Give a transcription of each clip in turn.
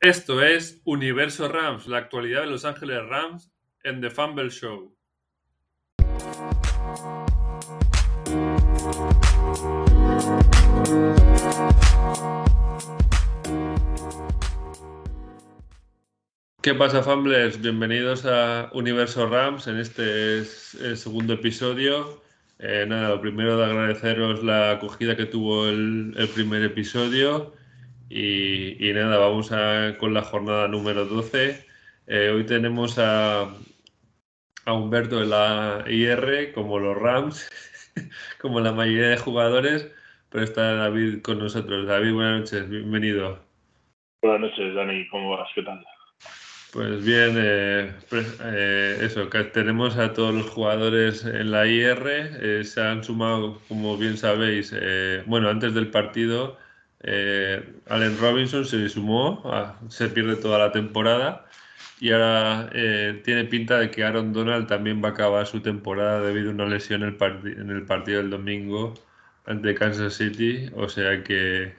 Esto es Universo Rams, la actualidad de Los Ángeles Rams en The Fumble Show. ¿Qué pasa, Fumblers? Bienvenidos a Universo Rams en este segundo episodio. Eh, nada, lo primero de agradeceros la acogida que tuvo el, el primer episodio y, nada, vamos a, con la jornada número 12. Eh, hoy tenemos a, a Humberto de la IR, como los Rams, como la mayoría de jugadores, pero está David con nosotros. David, buenas noches, bienvenido. Buenas noches, Dani, ¿cómo vas? ¿Qué tal? Pues bien, eh, pues, eh, eso, que tenemos a todos los jugadores en la IR, se han sumado, como bien sabéis, bueno, antes del partido eh, Allen Robinson se sumó, se pierde toda la temporada y ahora eh, tiene pinta de que Aaron Donald también va a acabar su temporada debido a una lesión en el, partido del domingo ante Kansas City. O sea que,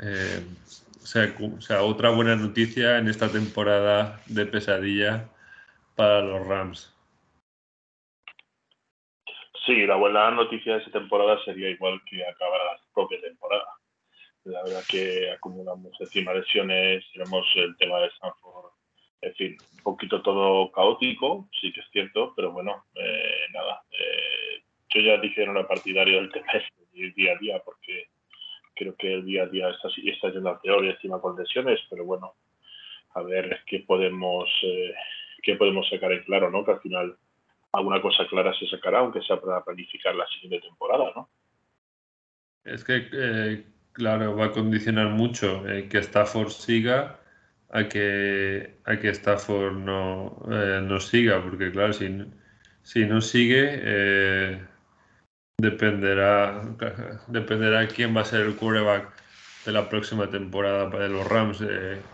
eh, sea, otra buena noticia en esta temporada de pesadilla para los Rams. Sí, la buena noticia de esta temporada sería igual que acabar la propia temporada la verdad que acumulamos encima lesiones, tenemos el tema de Stanford, en fin, un poquito todo caótico, sí que es cierto, pero bueno, eh, nada. Eh, yo ya dije no era partidario del tema del día a día, porque creo que el día a día está, está yendo a peor y encima con lesiones, pero bueno, a ver qué podemos, eh, qué podemos sacar en claro, ¿no? Que al final alguna cosa clara se sacará, aunque sea para planificar la siguiente temporada, ¿no? Es que Claro, va a condicionar mucho eh, que Stafford siga a que, a que Stafford no, eh, no siga, porque claro, si, si no sigue, eh, dependerá, dependerá quién va a ser el quarterback de la próxima temporada para los Rams.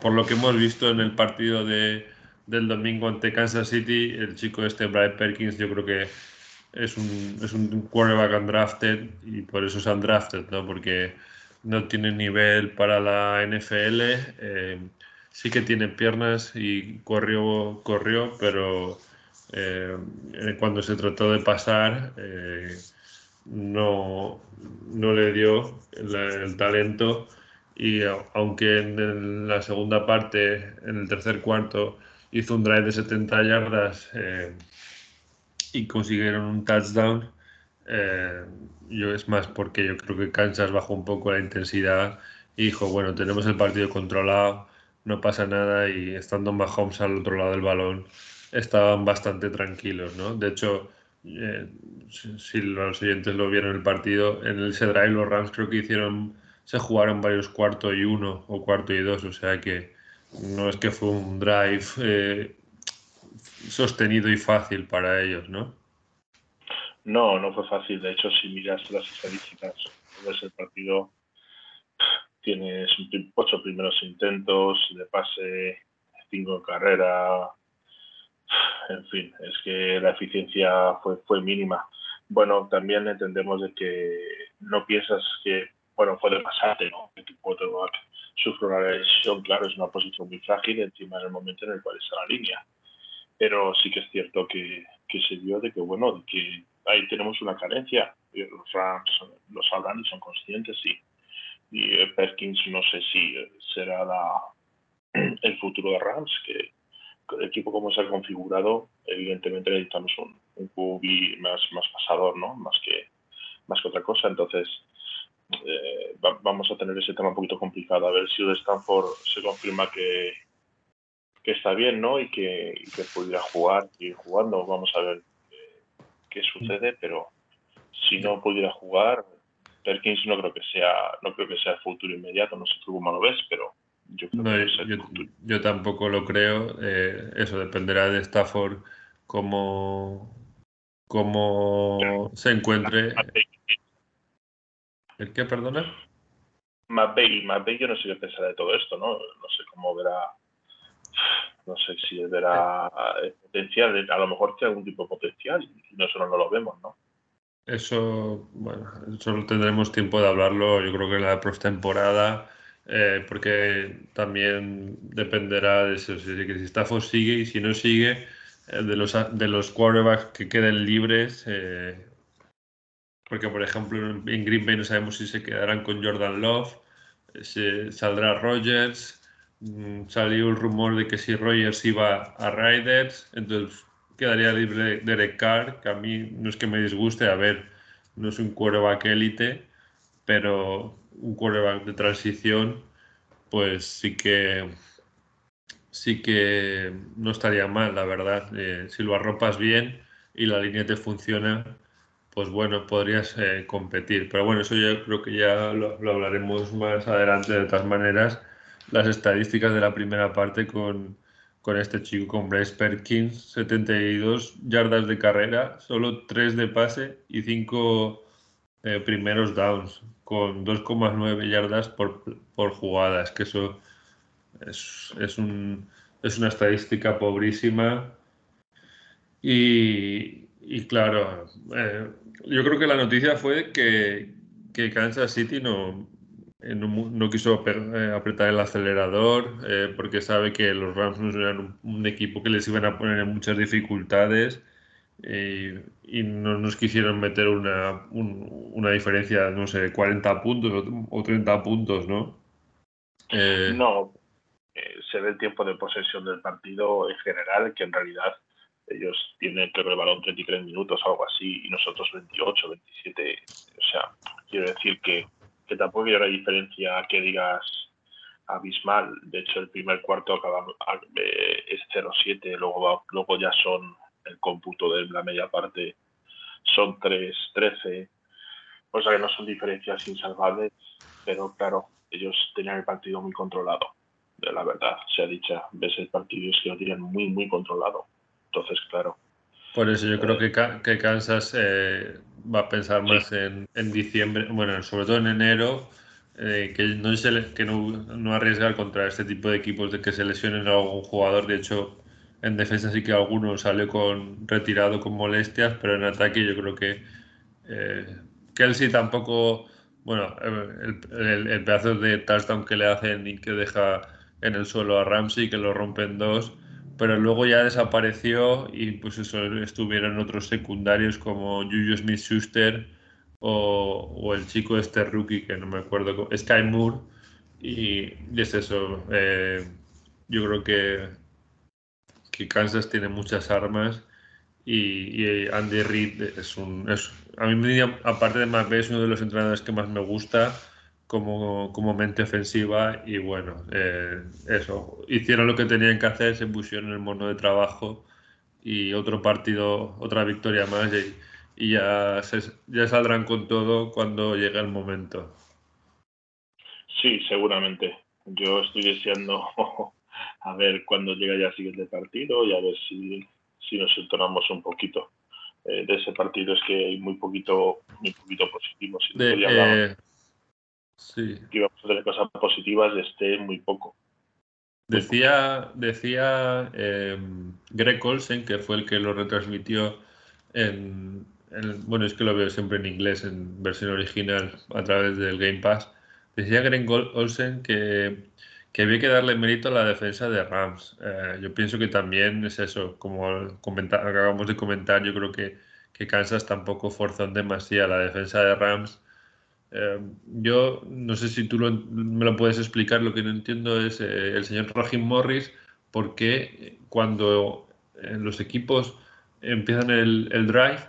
por lo que hemos visto en el partido de, del domingo ante Kansas City, el chico este, Brian Perkins, yo creo que es un, es un quarterback undrafted y por eso es undrafted, ¿no? Porque no tiene nivel para la NFL. Eh, sí que tiene piernas y corrió, corrió pero eh, cuando se trató de pasar eh, no, no, le dio el, talento y aunque en la segunda parte, en el tercer cuarto, hizo un drive de 70 yardas y consiguieron un touchdown, eh, yo es más porque yo creo que Kansas bajó un poco la intensidad y dijo, bueno, tenemos el partido controlado, no pasa nada y estando Mahomes al otro lado del balón estaban bastante tranquilos, ¿no? De hecho, eh, si, los oyentes lo vieron el partido, en ese drive los Rams creo que hicieron, se jugaron varios cuarto y uno o cuarto y dos, o sea que no es que fue un drive eh, sostenido y fácil para ellos, ¿no? No, no fue fácil. De hecho, si miras las estadísticas, ves el partido, tienes ocho primeros intentos de pase, cinco en carrera. En fin, es que la eficiencia fue, fue mínima. Bueno, también entendemos de que no piensas que, bueno, puede pasarte, ¿no? Tu quarterback sufre una lesión, claro, es una posición muy frágil encima en el momento en el cual está la línea. Pero sí que es cierto que, que se dio de que, bueno, de que ahí tenemos una carencia. Los Rams lo sabrán y son conscientes. Y eh, Perkins no sé si eh, será el futuro de Rams, que el equipo como se ha configurado, evidentemente necesitamos un, QB más, más pasador, ¿no? Más que, más que otra cosa. Entonces, eh, vamos a tener ese tema un poquito complicado. A ver si de Stanford se confirma que, que está bien, ¿no? Y que, y que pudiera jugar y jugando. Vamos a ver qué sucede, pero si no pudiera jugar, Perkins no creo que sea, no creo que sea el futuro inmediato, no sé tú cómo lo ves, pero yo creo que es yo, yo, tampoco lo creo. Eh, eso dependerá de Stafford cómo, cómo se encuentre. ¿El qué, perdona? McVeigh, McVeigh yo no sé qué pensará de todo esto, ¿no? No sé cómo verá no sé si verá el potencial, a lo mejor tiene algún tipo de potencial y nosotros no lo vemos, ¿no? Eso, bueno, eso tendremos tiempo de hablarlo, yo creo que en la temporada eh, porque también dependerá de eso, si, si Stafford sigue y si no sigue, eh, de, los, de los quarterbacks que queden libres, eh, porque por ejemplo en Green Bay no sabemos si se quedarán con Jordan Love, se, saldrá Rogers, salió el rumor de que si Rogers iba a Riders, entonces quedaría libre Derek Carr, que a mí no es que me disguste, a ver, no es un quarterback élite, pero un quarterback de transición, pues sí que sí que no estaría mal, la verdad. Eh, si lo arropas bien y la línea te funciona, pues bueno, podrías eh, competir. Pero bueno, eso yo creo que ya lo, hablaremos más adelante de todas maneras. Las estadísticas de la primera parte con, con este chico, con Bryce Perkins, 72 yardas de carrera, solo 3 de pase y 5 eh, primeros downs con 2,9 yardas por, por jugada. Es que eso es, es, un, es una estadística pobrísima. Y, y claro, eh, yo creo que la noticia fue que, que Kansas City no, eh, no, quiso apretar el acelerador porque sabe que los Rams eran un, equipo que les iban a poner en muchas dificultades y no nos quisieron meter una, una diferencia, no sé, 40 puntos o 30 puntos, ¿no? Eh, no, eh, se ve el tiempo de posesión del partido en general, que en realidad ellos tienen que balón 33 minutos, algo así, y nosotros 28, 27. O sea, quiero decir que, que tampoco hay una diferencia que digas abismal. De hecho, el primer cuarto acaba, eh, es 0-7, luego, luego ya son el cómputo de la media parte son 3, 13, o sea que no son diferencias insalvables, pero claro, ellos tenían el partido muy controlado, la verdad, se ha dicho, ves el partido es que lo tienen muy, muy controlado, entonces claro. Por eso yo creo que, que Kansas eh, va a pensar más en, en, diciembre, bueno, sobre todo en enero, eh, que, no, que no, no arriesgar contra este tipo de equipos de que se lesionen a algún jugador, de hecho en defensa sí que alguno salió con retirado con molestias, pero en ataque yo creo que eh, Kelsey tampoco, bueno, el, el, pedazo de touchdown que le hacen y que deja en el suelo a Ramsey, que lo rompen dos, pero luego ya desapareció y pues eso estuvieron otros secundarios como Juju Smith-Schuster o, o, el chico este rookie que no me acuerdo, Sky Moore, y, es eso, eh, yo creo que que Kansas tiene muchas armas y, Andy Reid es un... Es, a mí, aparte de McVeigh, es uno de los entrenadores que más me gusta como, como mente ofensiva y bueno, eh, eso, hicieron lo que tenían que hacer, se pusieron el mono de trabajo y otro partido, otra victoria más y, y ya, ya saldrán con todo cuando llegue el momento. Sí, seguramente. Yo estoy deseando a ver cuándo llega ya el siguiente partido y a ver si, si nos entonamos un poquito. Eh, de ese partido es que hay muy poquito, muy poquito positivo. Si de, eh, sí. que íbamos a tener cosas positivas, de este muy poco. Decía, decía eh, Greg Olsen, que fue el que lo retransmitió en, en, bueno, es que lo veo siempre en inglés, en versión original, a través del Game Pass. Decía Greg Olsen que que había que darle mérito a la defensa de Rams. Eh, yo pienso que también es eso, como acabamos de comentar, yo creo que, que Kansas tampoco forzó demasiado la defensa de Rams. Eh, yo no sé si tú me lo puedes explicar, lo que no entiendo es eh, el señor Raheem Morris, por qué cuando los equipos empiezan el, drive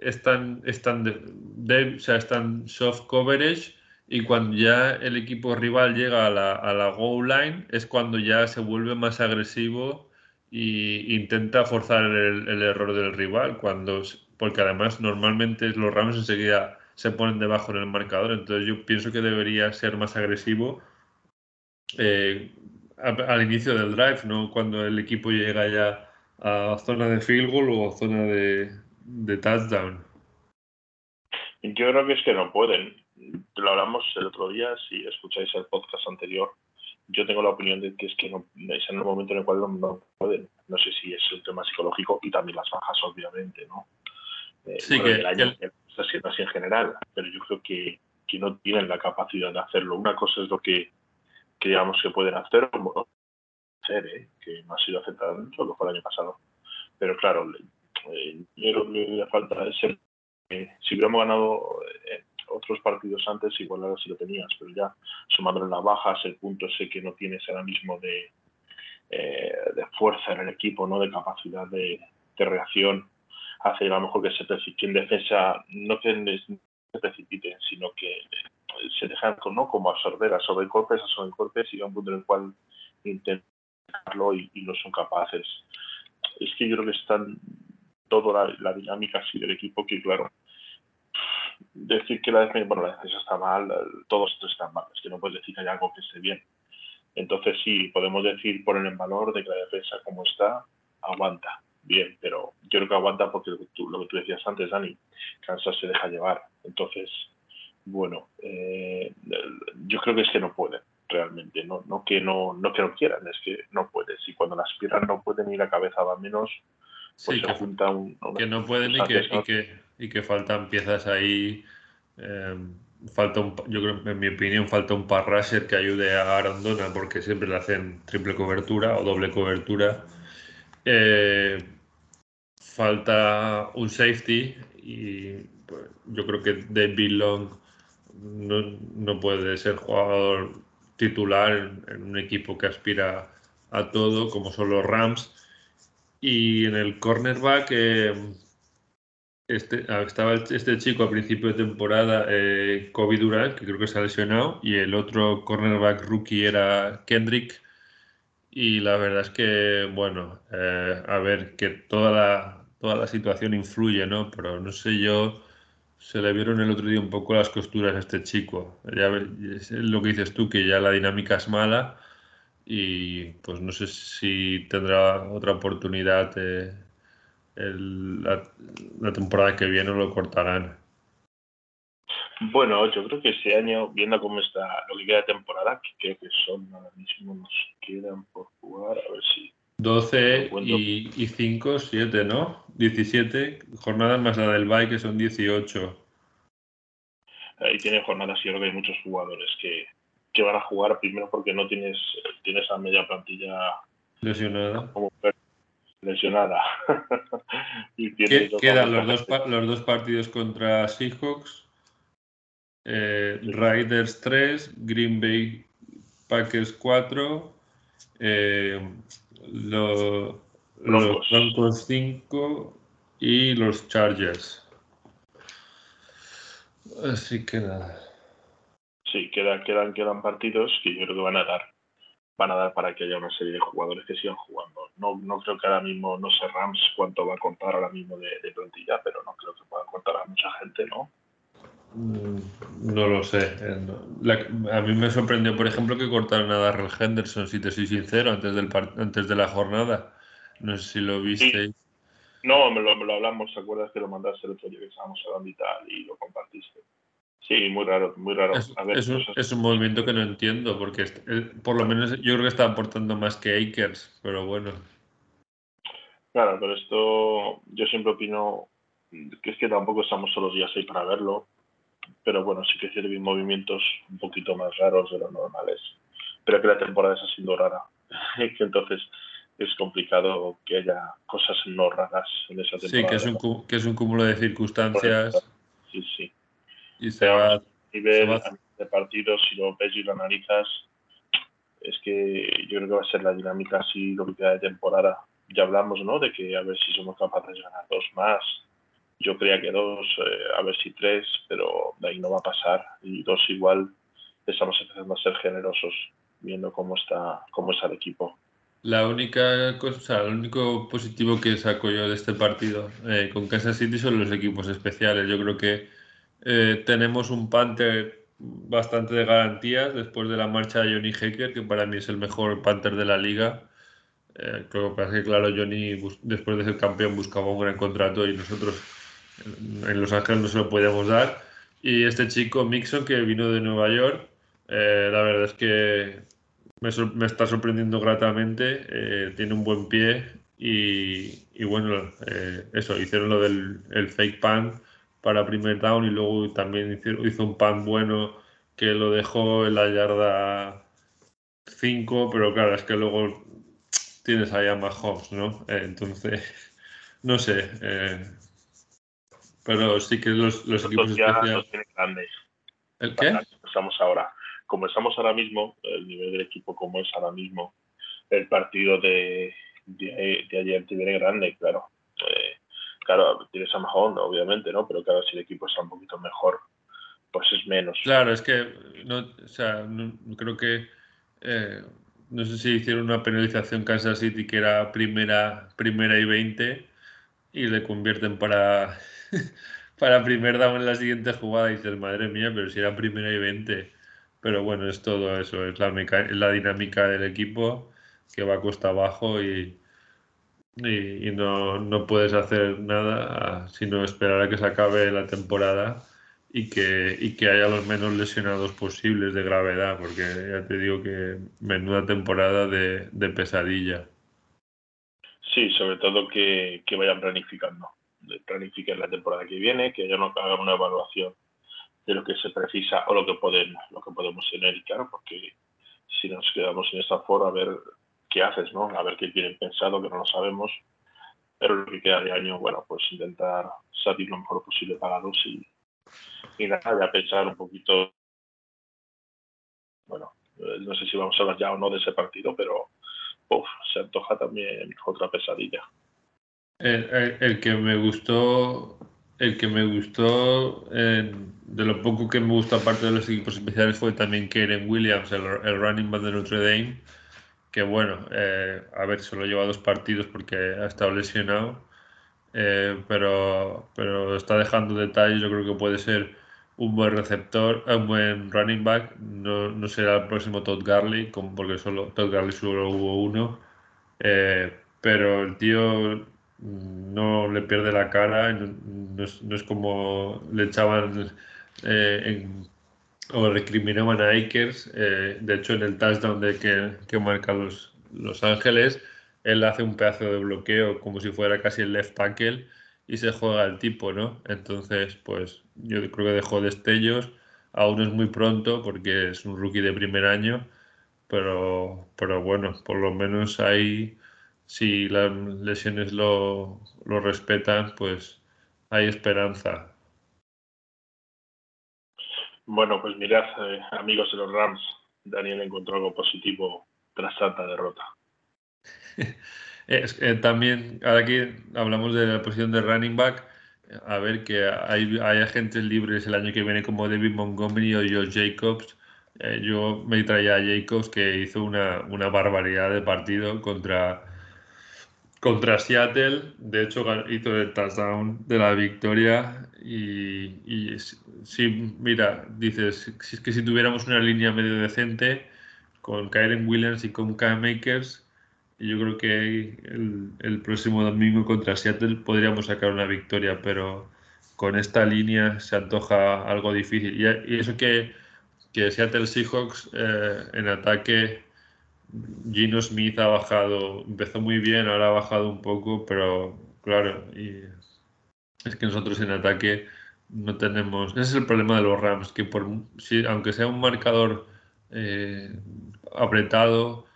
están, están, de, o sea, están soft coverage y cuando ya el equipo rival llega a la, a la goal line es cuando ya se vuelve más agresivo e intenta forzar el, el, error del rival, cuando, porque además normalmente los Rams enseguida se ponen debajo en el marcador, entonces yo pienso que debería ser más agresivo eh, al inicio del drive, no cuando el equipo llega ya a zona de field goal o zona de, de touchdown. Yo creo que es que no pueden lo hablamos el otro día, si escucháis el podcast anterior, yo tengo la opinión de que es que no, es en el momento en el cual no, pueden. No sé si es un tema psicológico y también las bajas, obviamente, ¿no? Eh, sí, que el año está siendo así en general, pero yo creo que, que, no tienen la capacidad de hacerlo. Una cosa es lo que que digamos que pueden hacer, como ser, ¿eh? que no ha sido aceptado mucho, lo fue el año pasado. Pero claro, eh, yo creo que le falta ese. si hubiéramos ganado eh, otros partidos antes, igual ahora sí lo tenías, pero ya sumando las bajas, el punto ese que no tienes ahora mismo de, eh, de fuerza en el equipo, no de capacidad de, reacción, hace a lo mejor que se precipite en defensa, no que se precipiten, sino que se dejan ¿no? como absorber, absorber golpes, absorber golpes y a un punto en el cual intentarlo y, y no son capaces. Es que yo creo que están toda la, dinámica así del equipo que, claro, decir que la defensa, bueno, la defensa está mal, todos están mal, es que no puedes decir que hay algo que esté bien. Entonces sí, podemos decir, poner en valor de que la defensa como está, aguanta, bien, pero yo creo que aguanta porque lo que tú, lo que tú decías antes, Dani, Kansas se deja llevar. Entonces, bueno, eh, yo creo que es que no pueden realmente, no, no, que no, no que no quieran, es que no puedes. Y cuando la aspiran no pueden ir la cabeza va menos, pues sí, que, que no pueden y que, y que, y, que, faltan piezas ahí. Eh, falta un, yo creo, en mi opinión, falta un parrasher que ayude a Arandona porque siempre le hacen triple cobertura o doble cobertura. Eh, falta un safety y pues, yo creo que David Long no, puede ser jugador titular en, en, un equipo que aspira a todo como son los Rams y en el cornerback eh, este, ah, estaba este chico a principio de temporada, eh, Kobe Durant, que creo que se ha lesionado, y el otro cornerback rookie era Kendrick. Y la verdad es que, bueno, eh, a ver, que toda la, toda la situación influye, ¿no? Pero no sé yo, se le vieron el otro día un poco las costuras a este chico. Ya es lo que dices tú, que ya la dinámica es mala y pues no sé si tendrá otra oportunidad eh, la, temporada que viene o lo cortarán. Bueno, yo creo que ese año, viendo cómo está lo que queda de temporada, que creo que son ahora mismo nos quedan por jugar, a ver si. 12 y, y 5, 7, ¿no? 17 jornadas más la del Bay, que son 18. Ahí tiene jornadas y yo creo que hay muchos jugadores que, que van a jugar primero porque no tienes tienes a media plantilla lesionada lesionada y quedan los dos, los dos partidos contra Seahawks eh, Riders 3 Green Bay Packers 4 eh, los Broncos 5 y los Chargers así que nada sí, quedan, quedan, quedan partidos que yo creo que van a dar van a dar para que haya una serie de jugadores que sigan jugando. No, no creo que ahora mismo, no sé Rams cuánto va a contar ahora mismo de, plantilla, pero no creo que pueda contar a mucha gente, ¿no? Mm, no lo sé. Eh, a mí me sorprendió, por ejemplo, que cortaron a Darrell Henderson, si te soy sincero, antes, del antes de la jornada. No sé si lo visteis. No, me lo, me lo hablamos, ¿te acuerdas que lo mandaste el otro día que estábamos hablando y tal y lo compartiste? Sí, muy raro, muy raro. Es, un, movimiento que no entiendo, porque por lo menos yo creo que está aportando más que Akers, pero bueno. Claro, pero esto yo siempre opino que es que tampoco estamos todos los días ahí para verlo, pero bueno, sí que hay movimientos un poquito más raros de los normales, pero que la temporada está siendo rara, entonces es complicado que haya cosas no raras en esa temporada. Sí, que es un, que es un cúmulo de circunstancias. Sí, sí y se va, nivel de partidos, si lo ves y lo analizas, es que yo creo que va a ser la dinámica así lo que queda de temporada. Ya hablamos, ¿no? De que a ver si somos capaces de ganar dos más. Yo creía que dos, eh, a ver si tres, pero de ahí no va a pasar. Y dos igual estamos empezando a ser generosos viendo cómo está, cómo está el equipo. La única cosa, lo único positivo que saco yo de este partido eh, con Kansas City son los equipos especiales. Yo creo que eh, tenemos un Panther bastante de garantías después de la marcha de Johnny Hacker, que para mí es el mejor Panther de la liga. Eh, creo que, claro, Johnny después de ser campeón buscaba un gran contrato y nosotros en Los Ángeles no se lo podíamos dar. Y este chico Mixon que vino de Nueva York, eh, la verdad es que me, está sorprendiendo gratamente, eh, tiene un buen pie y, y bueno, eso, hicieron lo del el fake pan para primer down y luego también hizo, un pan bueno que lo dejó en la yarda cinco, pero claro, es que luego tienes ahí a Mahomes, ¿no? Eh, entonces, no sé. Pero sí que los, los equipos especiales. grandes. ¿El qué? Estamos ahora. Como estamos ahora mismo, el nivel del equipo como es ahora mismo, el partido de, de, ayer te viene grande, claro. Eh, claro, tienes a Mahomes, obviamente, ¿no? Pero claro, si el equipo está un poquito mejor, pues es menos. Claro, es que no, o sea, no, creo que eh, no sé si hicieron una penalización Kansas City que era primera, primera y 20 y le convierten para, para primer down en la siguiente jugada y dices, madre mía, pero si era primera y 20. Pero bueno, es todo eso, es la, la dinámica del equipo que va costa abajo y, y, y no, no, puedes hacer nada sino esperar a que se acabe la temporada y que, y que haya los menos lesionados posibles de gravedad, porque ya te digo que menuda temporada de, de pesadilla. Sí, sobre todo que, vayan planificando, planifiquen la temporada que viene, que ya no hagan una evaluación de lo que se precisa o lo que pueden, lo que podemos tener, claro, porque si nos quedamos en esa foro a ver qué haces, ¿no? A ver qué tienen pensado, que no lo sabemos, pero lo que queda de año, bueno, pues intentar salir lo mejor posible pagados y, y nada, ya pensar un poquito, bueno, eh, no sé si vamos a hablar ya o no de ese partido, pero se antoja también otra pesadilla. El, que me gustó, el que me gustó, de lo poco que me gustó aparte de los equipos especiales fue también Karen Williams, el, running back de Notre Dame, que bueno, eh, a ver, solo lleva dos partidos porque ha estado lesionado, eh, pero, pero está dejando detalles, yo creo que puede ser un buen receptor, un buen running back. No, no será el próximo Todd Garley, como porque solo Todd Garley solo hubo uno. Eh, pero el tío no le pierde la cara, no, es, como le echaban eh, o recriminaban a Akers. Eh, de hecho, en el touchdown de que, que marca los, los Ángeles, él hace un pedazo de bloqueo como si fuera casi el left tackle y se juega el tipo, ¿no? Entonces, pues yo creo que dejó destellos. Aún es muy pronto porque es un rookie de primer año, pero, pero bueno, por lo menos ahí, si las lesiones lo, lo respetan, pues hay esperanza. Bueno, pues mirad, eh, amigos de los Rams, Daniel encontró algo positivo tras tanta derrota. Es, también, ahora aquí hablamos de la posición de running back. A ver, que hay, hay agentes libres el año que viene como David Montgomery o Josh Jacobs. Eh, yo me traía a Jacobs que hizo una, una barbaridad de partido contra, contra Seattle. De hecho, hizo el touchdown de la victoria. Y, y sí, mira, dices, si es que si tuviéramos una línea medio decente con Kyren Williams y con Cam Makers, yo creo que el, próximo domingo contra Seattle podríamos sacar una victoria, pero con esta línea se antoja algo difícil. Y, eso que, que, Seattle Seahawks eh, en ataque, Gino Smith ha bajado, empezó muy bien, ahora ha bajado un poco, pero claro, y es que nosotros en ataque no tenemos. Ese es el problema de los Rams, que por, si, aunque sea un marcador eh, apretado,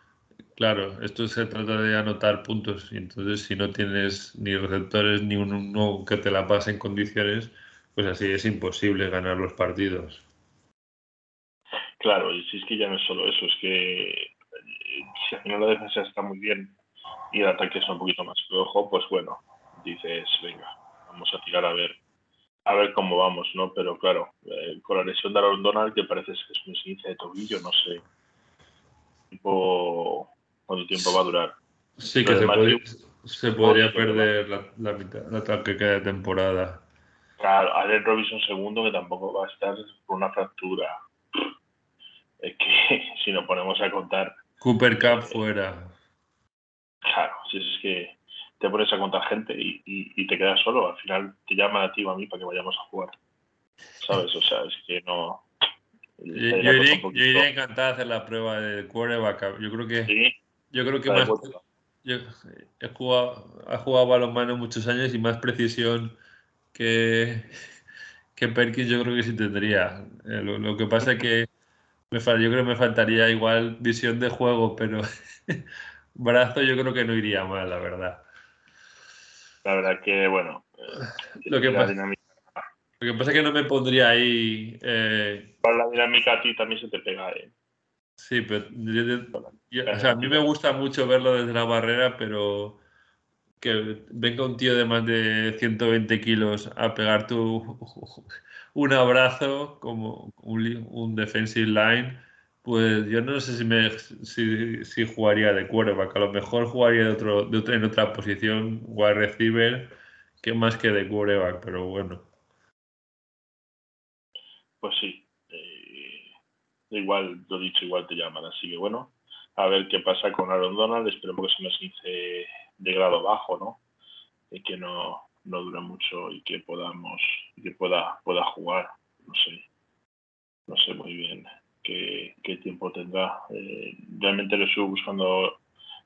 Claro, esto se trata de anotar puntos y entonces si no tienes ni receptores ni uno que te la pase en condiciones, pues así es imposible ganar los partidos. Claro, y si es que ya no es solo eso, es que eh, si al final la defensa está muy bien y el ataque es un poquito más flojo, pues bueno, dices, venga, vamos a tirar a ver a ver cómo vamos, ¿no? Pero claro, eh, con la lesión de Aaron Donald, que parece que es muy esguince de tobillo, no sé, tipo cuánto tiempo va a durar. Sí, que se, podría, perder la, la, mitad, la que de temporada. Claro, Allen Robinson segundo que tampoco va a estar por una fractura. Es que si nos ponemos a contar. Cooper Cup fuera. Claro, si es que te pones a contar gente y, y, te quedas solo, al final te llama a ti o a mí para que vayamos a jugar. ¿Sabes? O sea, es que no. Yo, iría, encantado de hacer la prueba de quarterback. Yo creo que yo creo que más. Yo he jugado, ha jugado balonmano muchos años y más precisión que, que Perkins yo creo que sí tendría. Eh, lo, que pasa es que yo creo que me faltaría igual visión de juego, pero brazo yo creo que no iría mal, la verdad. La verdad que, bueno, eh, lo, que pasa, lo que pasa es que no me pondría ahí... Eh, Para la dinámica a ti también se te pega, ¿eh? Sí, pero o sea, a mí me gusta mucho verlo desde la barrera, pero que venga un tío de más de 120 kilos a pegar tu, un abrazo como un, un defensive line, pues yo no sé si, me, si, si jugaría de quarterback. A lo mejor jugaría de otro, de otra, en otra posición, wide receiver, que más que de quarterback, pero bueno. Pues sí. Igual, lo dicho, igual te llaman. Así que bueno, a ver qué pasa con Aaron Donald. Esperemos que se nos hice de grado bajo, ¿no? Y que no, no dure mucho y que podamos, que pueda, pueda jugar. No sé, no sé muy bien qué, qué tiempo tendrá. Eh, realmente lo estuve buscando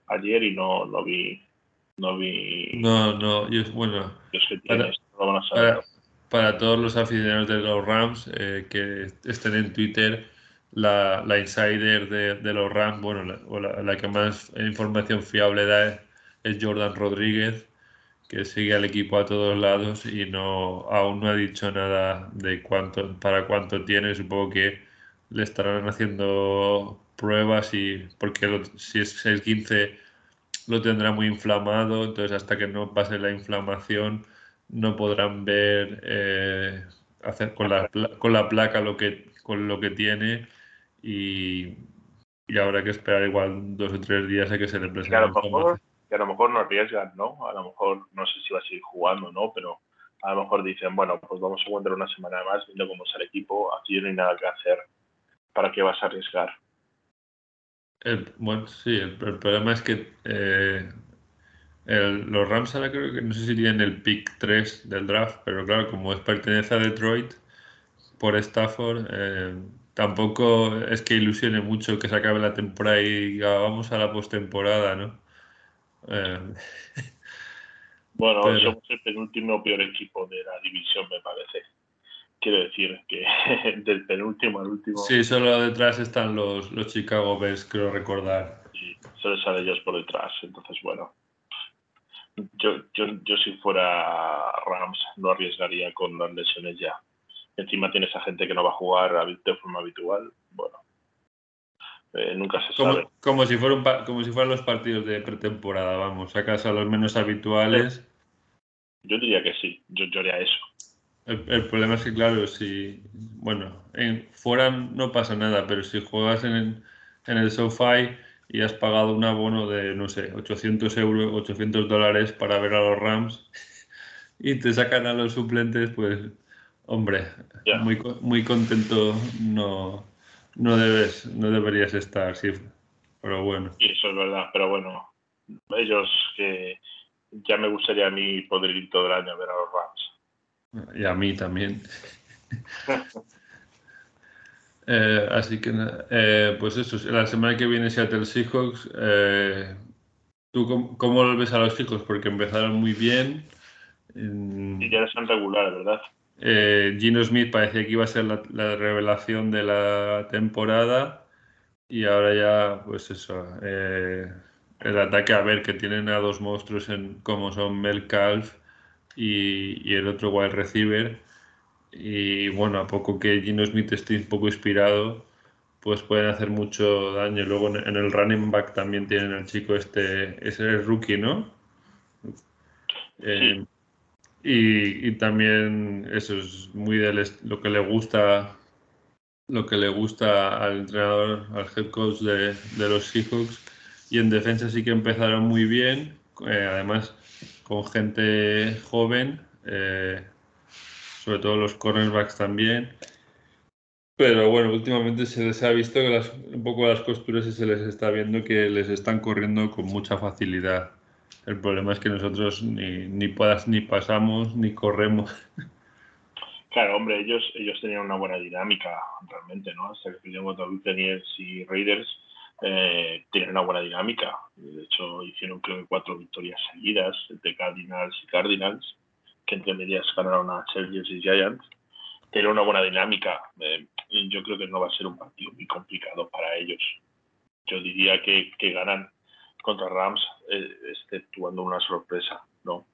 ayer y no, no vi, no vi. No, no, yo, bueno. para, para, todos los aficionados de los Rams eh, que estén en Twitter, la, la insider de, de, los Rams, bueno, la, la que más información fiable da es Jordan Rodríguez, que sigue al equipo a todos lados y no aún no ha dicho nada de cuánto para cuánto tiene. Supongo que le estarán haciendo pruebas y porque si es 6-15 lo tendrá muy inflamado, entonces hasta que no pase la inflamación no podrán ver eh, hacer con la, con la placa lo que con lo que tiene y, y habrá que esperar igual dos o tres días a que se le presente que a lo mejor no arriesgan, ¿no? A lo mejor no sé si va a seguir jugando, ¿no? Pero a lo mejor dicen, bueno, pues vamos a aguantar una semana más viendo cómo está el equipo, aquí no hay nada que hacer, ¿para qué vas a arriesgar? bueno, sí, el, problema es que eh, los Rams ahora creo que no sé si tienen el pick 3 del draft, pero claro, como es pertenece a Detroit por Stafford, eh, tampoco es que ilusione mucho que se acabe la temporada y diga, vamos a la postemporada, ¿no? Eh, bueno, somos el penúltimo peor equipo de la división, me parece. Quiero decir que del penúltimo al último. Sí, solo detrás están los, los Chicago Bears, creo recordar. Sí, solo salen ellos por detrás. Entonces, bueno, yo, yo, yo si fuera Rams no arriesgaría con las lesiones ya. Encima tienes a gente que no va a jugar de forma habitual. Bueno, eh, nunca se como, sabe. Como si, fuera como si fueran los partidos de pretemporada, vamos, sacas a los menos habituales. Yo diría que sí, yo, yo haría eso. El, problema es que, claro, si, bueno, en, fuera no pasa nada, pero si juegas en, en el SoFi y has pagado un abono de, no sé, 800 euros, 800 dólares para ver a los Rams y te sacan a los suplentes, pues, hombre, muy, muy contento no, no debes, no deberías estar, sí, pero bueno. Sí, eso es verdad, pero bueno, ellos que ya me gustaría a mí poder ir todo el año a ver a los Rams. Y a mí también. eh, así que, eh, pues eso, la semana que viene Seattle Seahawks, eh, ¿tú cómo, cómo, ves a los Seahawks? Porque empezaron muy bien. Y ya eran regular, ¿verdad? Eh, Gino Smith parecía que iba a ser la, revelación de la temporada y ahora ya, pues eso, eh, el ataque a ver que tienen a dos monstruos en, como son Mel Calf y, el otro wide receiver y bueno, a poco que Gino Smith esté un poco inspirado, pues pueden hacer mucho daño. Luego en el running back también tienen al chico este, ese es rookie, ¿no? Eh, y, también eso es muy de lo que le gusta lo que le gusta al entrenador, al head coach de, los Seahawks. Y en defensa sí que empezaron muy bien, eh, además con gente joven, eh, sobre todo los cornerbacks también. Pero bueno, últimamente se les ha visto que un poco las costuras y se les está viendo que les están corriendo con mucha facilidad. El problema es que nosotros ni, ni, ni pasamos ni corremos. Claro, hombre, ellos ellos tenían una buena dinámica realmente, ¿no? Hasta que Buccaneers y Raiders, eh, tienen una buena dinámica. De hecho, hicieron cuatro victorias seguidas entre Cardinals y Cardinals, que entre medias ganaron a Chargers y Giants. tener una buena dinámica. Eh, yo creo que no va a ser un partido muy complicado para ellos. Yo diría que, que ganan contra Rams, eh, exceptuando una sorpresa, ¿no?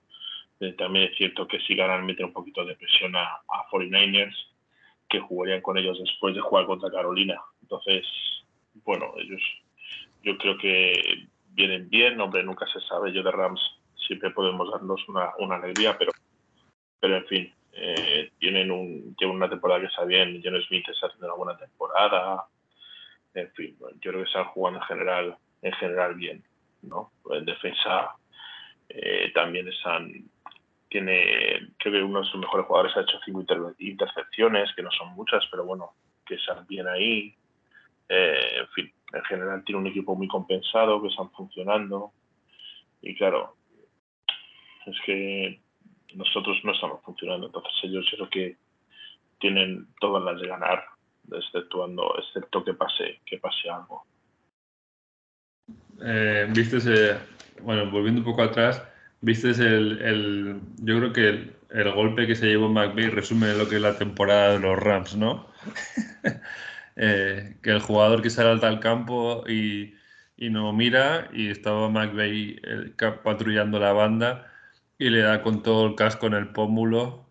Eh, también es cierto que si ganan, meten un poquito de presión a, a 49ers, que jugarían con ellos después de jugar contra Carolina. Entonces, bueno, ellos, yo creo que vienen bien, hombre, nunca se sabe. Yo de Rams siempre podemos darnos una, una alegría, pero, pero en fin, eh, tienen, un, tienen una temporada que está bien. John Smith está haciendo una buena temporada. En fin, yo creo que están jugando en general, en general bien. ¿No? En defensa eh, también están, tiene, creo que uno de sus mejores jugadores ha hecho cinco intercepciones, que no son muchas, pero bueno, que están bien ahí. Eh, en fin, en general tiene un equipo muy compensado, que están funcionando. Y claro, es que nosotros no estamos funcionando, entonces ellos creo que tienen todas las de ganar, exceptuando, excepto que pase, que pase algo. Eh, viste bueno, volviendo un poco atrás, viste el, el yo creo que el, golpe que se llevó McVeigh resume lo que es la temporada de los Rams, ¿no? Eh, que el jugador que sale al campo y, y, no mira y estaba McVeigh patrullando la banda y le da con todo el casco en el pómulo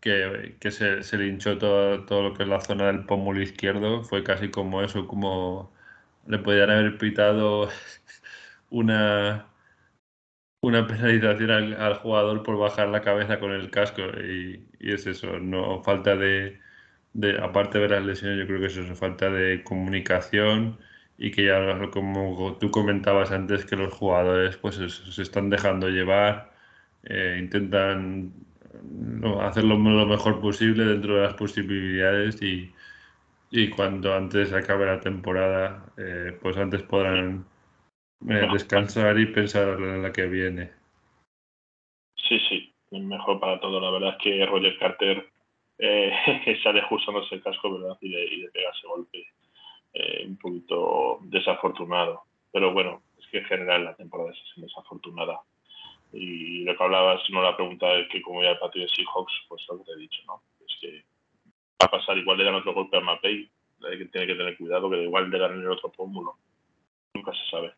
que, que se, se, le hinchó todo, todo lo que es la zona del pómulo izquierdo. Fue casi como eso, como le podían haber pitado una, una penalización al, jugador por bajar la cabeza con el casco. Y, es eso, no falta de, aparte de las lesiones, yo creo que eso es falta de comunicación y que ya como tú comentabas antes que los jugadores pues se están dejando llevar, eh, intentan hacerlo lo mejor posible dentro de las posibilidades y, y cuando antes acabe la temporada, eh, pues antes podrán eh, descansar y pensar en la que viene. Sí, sí, mejor para todo. La verdad es que Roger Carter eh, sale ajustándose el casco ¿verdad? Y, le, y le pega ese golpe eh, un poquito desafortunado. Pero bueno, es que en general la temporada es desafortunada. Y lo que hablabas, no la pregunta es que como ya el partido de Seahawks, pues lo que te he dicho, ¿no? Es que va a pasar. Igual le dan otro golpe a Mapei. Tiene que tener cuidado, que igual le dan el otro pómulo. Nunca se sabe.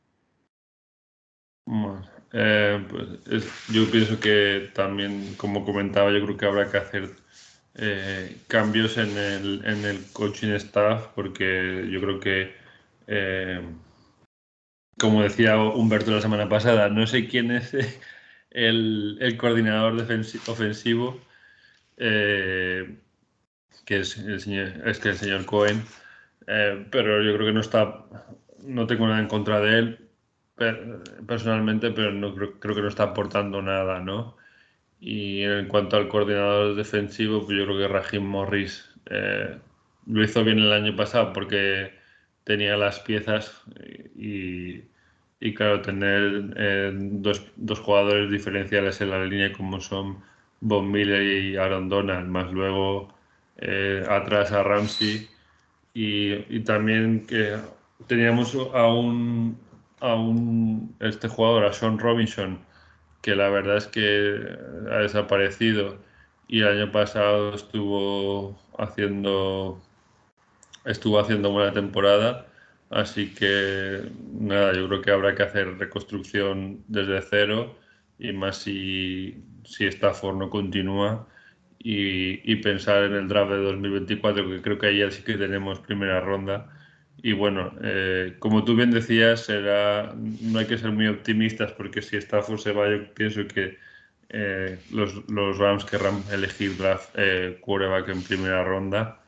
Eh, pues yo pienso que también, como comentaba, yo creo que habrá que hacer eh, cambios en el, en el coaching staff, porque yo creo que, eh, como decía Humberto la semana pasada, no sé quién es el, el coordinador ofensivo que es el señor, es que el señor Cohen, eh, pero yo creo que no está, no tengo nada en contra de él personalmente, pero no creo, creo, que no está aportando nada, ¿no? Y en cuanto al coordinador defensivo, pues yo creo que Rahim Morris eh, lo hizo bien el año pasado porque tenía las piezas y, y claro, tener eh, dos, dos, jugadores diferenciales en la línea como son Von Miller y Aaron Donald, más luego eh, atrás a Ramsey. Y, también que teníamos a un, este jugador, a Sean Robinson, que la verdad es que ha desaparecido. Y el año pasado estuvo haciendo estuvo haciendo buena temporada. Así que nada yo creo que habrá que hacer reconstrucción desde cero. Y más si si Stafford no continúa y, pensar en el draft de 2024, que creo que ahí sí que tenemos primera ronda. Y bueno, eh, como tú bien decías, no hay que ser muy optimistas porque si Stafford se va, yo pienso que eh, los, los, Rams querrán elegir draft eh, quarterback en primera ronda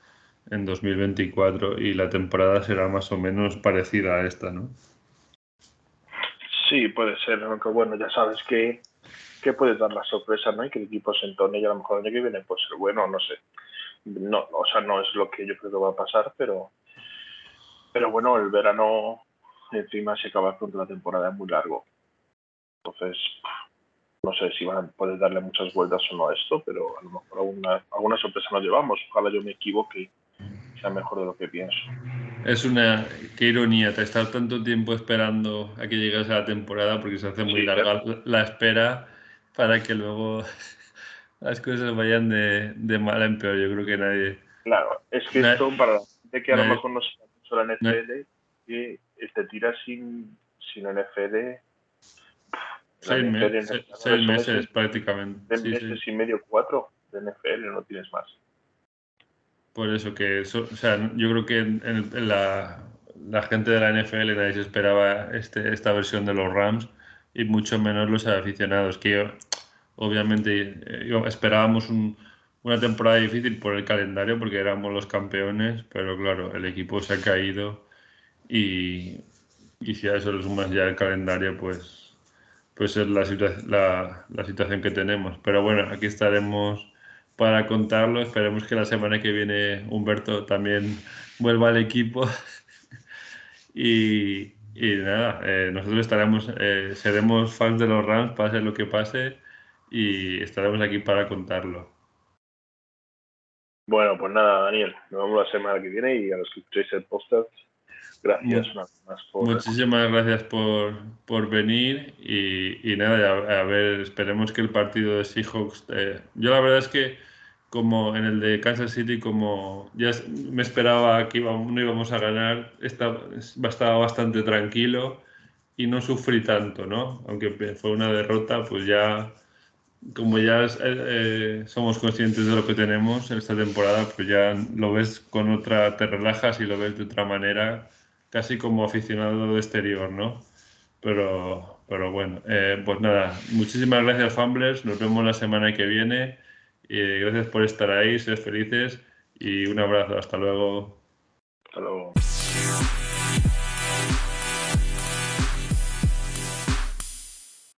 en 2024 y la temporada será más o menos parecida a esta, ¿no? Sí, puede ser, aunque bueno, ya sabes que que puede dar la sorpresa, ¿no? Y que el equipo se entone y a lo mejor el año que viene puede ser bueno, no sé. No, o sea, no es lo que yo creo que va a pasar, pero, pero bueno, el verano encima se acaba pronto la temporada es muy largo. Entonces, no sé si van a poder darle muchas vueltas o no a esto, pero a lo mejor alguna, alguna sorpresa nos llevamos. Ojalá yo me equivoque y sea mejor de lo que pienso. Es una, qué ironía, te estar tanto tiempo esperando a que llegase la temporada porque se hace muy larga la espera para que luego las cosas vayan de, de mal en peor. Yo creo que nadie. Claro, es que esto para la gente que a lo mejor no sabe mucho la NFL, que te tiras sin, sin NFL. Seis, meses, seis meses, prácticamente. Seis meses y medio, cuatro de NFL, no tienes más. Por eso que, eso, o sea, yo creo que en, la, la, gente de la NFL nadie se esperaba este, esta versión de los Rams y mucho menos los aficionados, que obviamente eh, esperábamos una temporada difícil por el calendario porque éramos los campeones, pero claro, el equipo se ha caído y, y si a eso le sumas ya el calendario, pues, pues es la, la, la situación que tenemos. Pero bueno, aquí estaremos para contarlo. Esperemos que la semana que viene Humberto también vuelva al equipo. y, y, nada, eh, nosotros estaremos, eh, seremos fans de los Rams, pase lo que pase, y estaremos aquí para contarlo. Bueno, pues nada, Daniel, nos vemos la semana que viene y a los que escuchéis el podcast, gracias una más por... Muchísimas gracias por, por venir y, y nada, a, ver, esperemos que el partido de Seahawks... Eh, yo la verdad es que como en el de Kansas City, como ya me esperaba que no íbamos a ganar, estaba, estaba bastante tranquilo y no sufrí tanto, ¿no? Aunque fue una derrota, pues ya, como ya eh, eh, somos conscientes de lo que tenemos en esta temporada, pues ya lo ves con otra, te relajas y lo ves de otra manera, casi como aficionado de exterior, ¿no? Pero, pero bueno, eh, pues nada, muchísimas gracias, Fumblers, nos vemos la semana que viene gracias por estar ahí, ser felices y un abrazo. Hasta luego. Hasta luego.